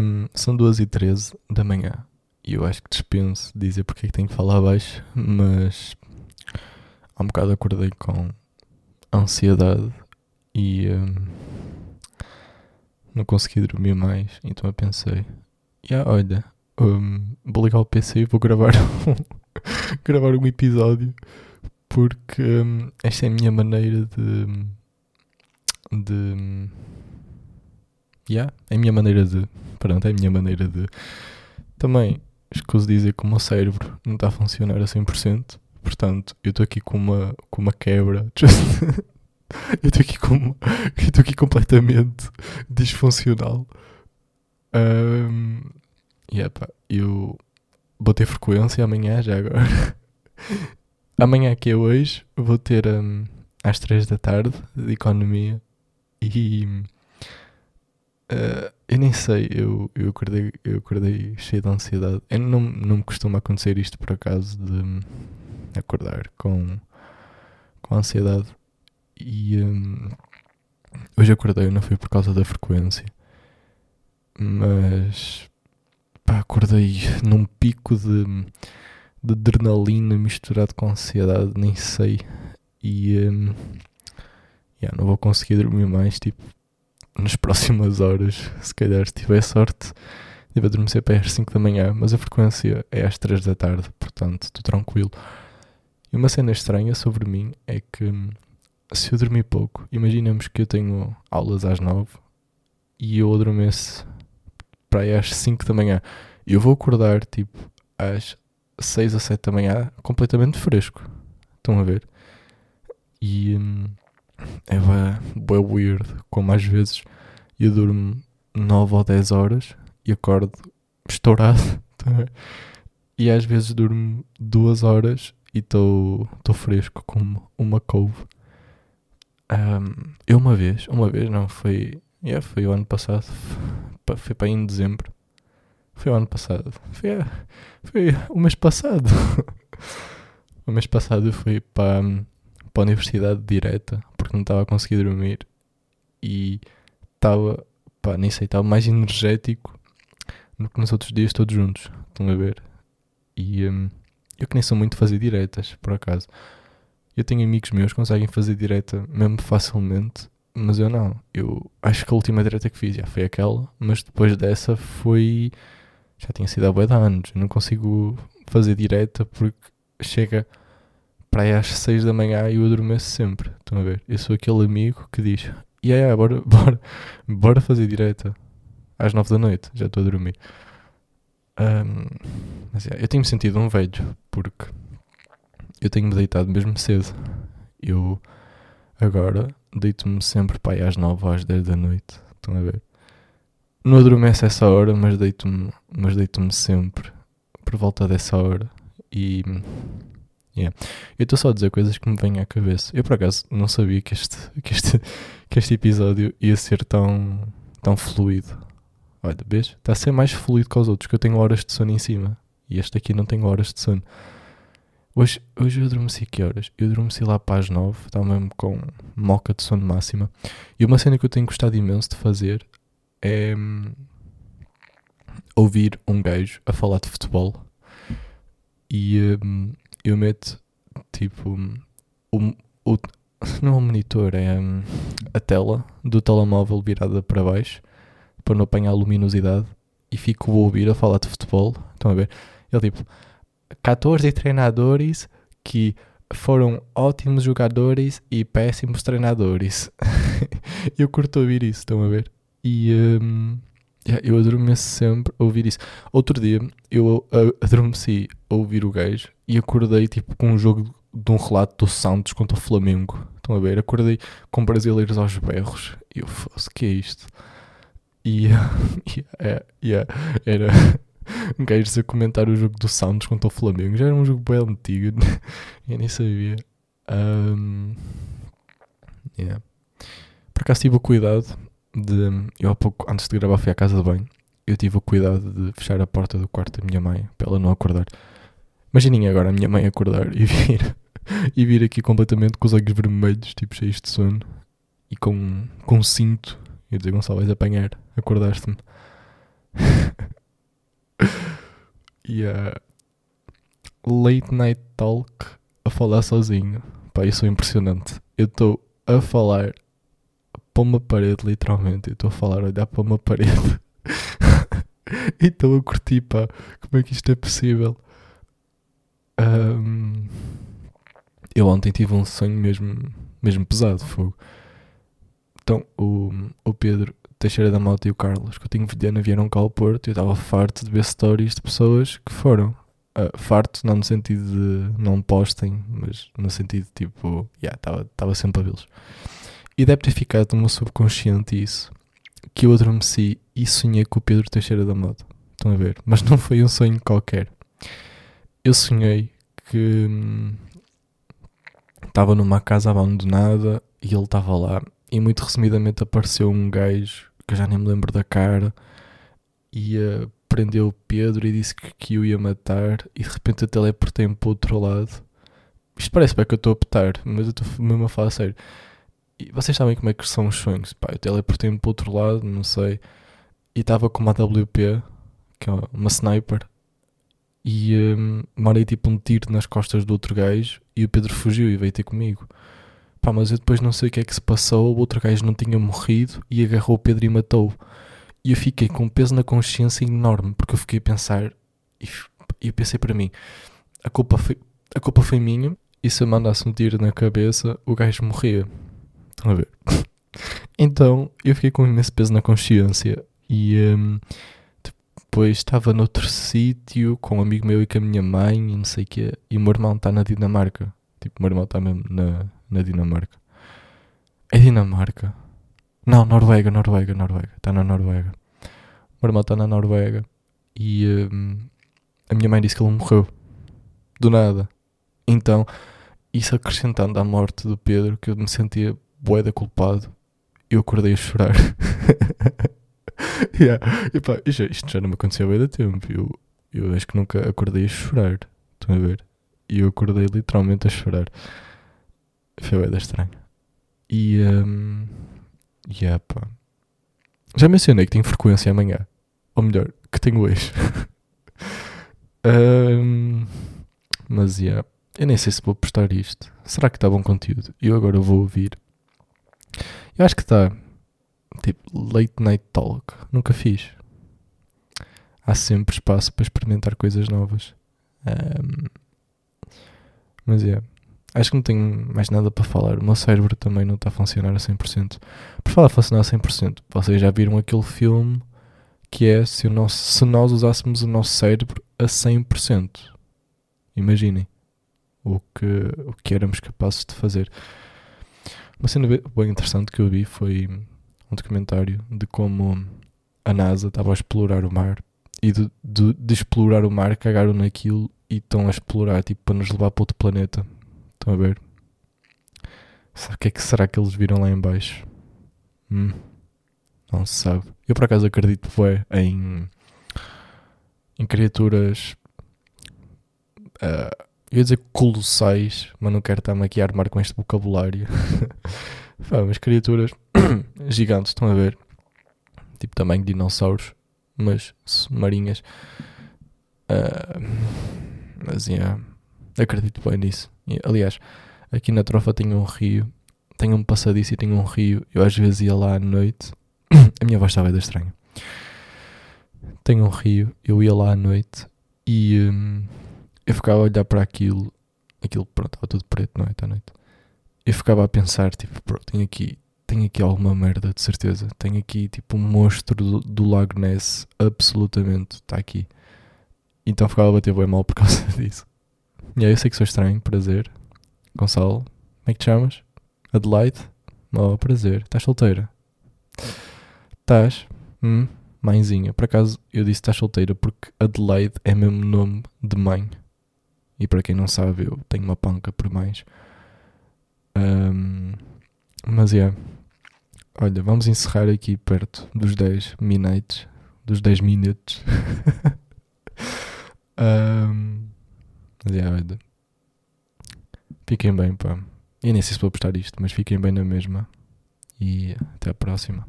Um, são 2 e 13 da manhã. E eu acho que dispenso dizer porque é que tenho que falar baixo, mas há um bocado acordei com ansiedade e um, não consegui dormir mais, então eu pensei, yeah, olha, um, vou ligar o PC e vou gravar um, gravar um episódio porque esta é a minha maneira de de yeah, é a minha maneira de pronto, é a minha maneira de também escuso dizer que o meu cérebro não está a funcionar a 100%, portanto eu estou aqui com uma, com uma quebra eu estou aqui com estou aqui completamente disfuncional. Um, e yeah, pá, eu vou ter frequência amanhã já agora. Amanhã que é hoje vou ter um, às 3 da tarde de economia e uh, eu nem sei, eu, eu, acordei, eu acordei cheio de ansiedade. Eu não, não me costuma acontecer isto por acaso de acordar com, com ansiedade. E um, hoje acordei, não foi por causa da frequência, mas pá, acordei num pico de, de adrenalina misturado com ansiedade, nem sei. E um, yeah, não vou conseguir dormir mais, tipo, nas próximas horas. Se calhar, se tiver sorte, devo adormecer para às 5 da manhã, mas a frequência é às 3 da tarde, portanto, estou tranquilo. E uma cena estranha sobre mim é que se eu dormir pouco, imaginemos que eu tenho aulas às 9 e eu adormeço para aí às 5 da manhã. Eu vou acordar tipo às 6 ou 7 da manhã completamente fresco. Estão a ver? E hum, é bem weird, como às vezes eu durmo 9 ou 10 horas e acordo estourado. Tá e às vezes durmo 2 horas e estou fresco como uma couve. Um, eu uma vez, uma vez não, foi, yeah, foi o ano passado, foi para em dezembro. Foi o ano passado. Foi, foi o mês passado. o mês passado eu fui para, para a universidade direta porque não estava a conseguir dormir e estava, pá, nem sei, estava mais energético do que nos outros dias todos juntos. Estão a ver? E um, eu que nem sou muito de fazer diretas, por acaso. Eu tenho amigos meus que conseguem fazer direta mesmo facilmente, mas eu não. Eu acho que a última direta que fiz já foi aquela, mas depois dessa foi. Já tinha sido há boa de anos. Eu não consigo fazer direta porque chega para aí às 6 da manhã e eu adormeço sempre. Estão a ver? Eu sou aquele amigo que diz: E yeah, yeah, bora, bora, bora fazer direta às 9 da noite, já estou a dormir. Um, mas yeah, eu tenho-me sentido um velho porque eu tenho-me deitado mesmo cedo. Eu agora deito-me sempre para aí às 9 ou às 10 da noite. Estão a ver? Não adormeço essa hora, mas deito-me mas deito sempre por volta dessa hora. E Yeah. Eu estou só a dizer coisas que me vêm à cabeça. Eu por acaso não sabia que este, que este, que este episódio ia ser tão, tão fluido. Olha, vês? Está a ser mais fluido que os outros, que eu tenho horas de sono em cima. E este aqui não tem horas de sono. Hoje, hoje eu adormeci que horas? Eu adormeci lá para as nove, estava mesmo com moca de sono máxima. E uma cena que eu tenho gostado imenso de fazer é hum, ouvir um gajo a falar de futebol. E hum, eu meto tipo o, o não é um monitor, é um, a tela do telemóvel virada para baixo para não apanhar a luminosidade e fico a ouvir a falar de futebol. Estão a ver? Ele tipo 14 treinadores que foram ótimos jogadores e péssimos treinadores. eu curto ouvir isso, estão a ver? E um, eu adormeço sempre a ouvir isso. Outro dia eu adormeci a ouvir o gajo e acordei tipo com um jogo de um relato do Santos contra o Flamengo. Estão a ver? Acordei com brasileiros aos berros. E eu fosse, que é isto? E yeah, yeah, era um gajo a comentar o jogo do Santos contra o Flamengo. Já era um jogo bem antigo. eu nem sabia. Um, yeah. Por acaso tive o cuidado de. Eu há pouco, antes de gravar, fui à casa de banho. Eu tive o cuidado de fechar a porta do quarto da minha mãe para ela não acordar. Imaginem agora a minha mãe acordar e vir, e vir aqui completamente com os olhos vermelhos, tipo cheios de sono, e com, com um cinto. E dizer, Gonçalo, vais apanhar, acordaste-me. e a late night talk a falar sozinho. Pá, isso é impressionante. Eu estou a falar para uma parede, literalmente. Eu estou a falar, a olhar para uma parede. e estou a pá. Como é que isto é possível? Um, eu ontem tive um sonho mesmo, mesmo pesado, fogo. Então, o, o Pedro Teixeira da Mota e o Carlos Coutinho Vilhena vieram cá ao Porto e eu estava farto de ver stories de pessoas que foram. Uh, farto, não no sentido de não postem, mas no sentido tipo, estava yeah, sempre a vê-los. E deve ter ficado no meu subconsciente isso, que eu adormeci e sonhei com o Pedro Teixeira da Mota. Estão a ver? Mas não foi um sonho qualquer. Eu sonhei que estava hum, numa casa abandonada e ele estava lá. E muito resumidamente apareceu um gajo que eu já nem me lembro da cara e uh, prendeu o Pedro e disse que, que o ia matar e de repente eu teleportei-me para o outro lado. Isto parece bem que eu estou a petar, mas eu estou mesmo a falar sério. E vocês sabem como é que são os sonhos? Pá, eu teleportei-me para o outro lado, não sei. E estava com uma WP, que é uma sniper. E um, mandei tipo um tiro nas costas do outro gajo e o Pedro fugiu e veio ter comigo. Pá, mas eu depois não sei o que é que se passou. O outro gajo não tinha morrido e agarrou o Pedro e matou-o. E eu fiquei com um peso na consciência enorme, porque eu fiquei a pensar, e eu pensei para mim, a culpa foi, a culpa foi minha, e se eu mandasse um tiro na cabeça, o gajo morria. Estão a ver? então, eu fiquei com um imenso peso na consciência, e um, depois estava noutro sítio, com um amigo meu e com a minha mãe, e não sei o quê, e o meu irmão está na Dinamarca. Tipo, o meu irmão está mesmo na, na Dinamarca. É Dinamarca? Não, Noruega, Noruega, Noruega. Está na Noruega. O meu irmão está na Noruega e um, a minha mãe disse que ele morreu. Do nada. Então, isso acrescentando à morte do Pedro, que eu me sentia boeda culpado, eu acordei a chorar. yeah. e pá, isto, já não me aconteceu há tempo. Eu, eu acho que nunca acordei a chorar. Estão a ver? E eu acordei literalmente a chorar. Foi bem estranho. E. Um, yeah, pá. Já mencionei que tenho frequência amanhã. Ou melhor, que tenho hoje. um, mas, yeah. Eu nem sei se vou postar isto. Será que está bom conteúdo? Eu agora vou ouvir. Eu acho que está. Tipo, late night talk. Nunca fiz. Há sempre espaço para experimentar coisas novas. Um, mas é. Yeah. Acho que não tenho mais nada para falar. O meu cérebro também não está a funcionar a 100%. Por falar a funcionar a 100%, vocês já viram aquele filme que é se, nosso, se nós usássemos o nosso cérebro a 100%. Imaginem o que, o que éramos capazes de fazer. Uma cena bem interessante que eu vi foi um documentário de como a NASA estava a explorar o mar e de, de, de explorar o mar cagaram naquilo e estão a explorar tipo, para nos levar para outro planeta Estão a ver? O que é que será que eles viram lá em baixo? Hum, não se sabe. Eu por acaso acredito foi em, em criaturas. Uh, eu ia dizer colossais, mas não quero estar-me aqui a armar com este vocabulário. mas criaturas gigantes, estão a ver? Tipo de dinossauros, mas marinhas. Uh, mas yeah, acredito bem nisso. Aliás, aqui na Trofa tem um rio, tem um passadiço e tem um rio. Eu às vezes ia lá à noite. A minha voz estava estranha. Tem um rio, eu ia lá à noite e hum, eu ficava a olhar para aquilo. Aquilo, pronto, estava tudo preto, não é? À noite. Eu ficava a pensar, tipo, pronto, tenho aqui, tenho aqui alguma merda, de certeza. Tenho aqui, tipo, um monstro do, do Lago Ness, absolutamente, está aqui. Então ficava a bater bem mal por causa disso. E aí eu sei que sou estranho, prazer. Gonçalo, como é que te chamas? Adelaide? Oh, prazer. Estás solteira? Estás? Hum, mãezinha. Por acaso eu disse estás solteira porque Adelaide é mesmo nome de mãe. E para quem não sabe, eu tenho uma panca por mães. Um, mas é. Yeah. Olha, vamos encerrar aqui perto dos 10 minutos. Dos 10 minutos. um, mas é, olha. Fiquem bem, pá. Eu nem sei se vou postar isto, mas fiquem bem na mesma. E até a próxima.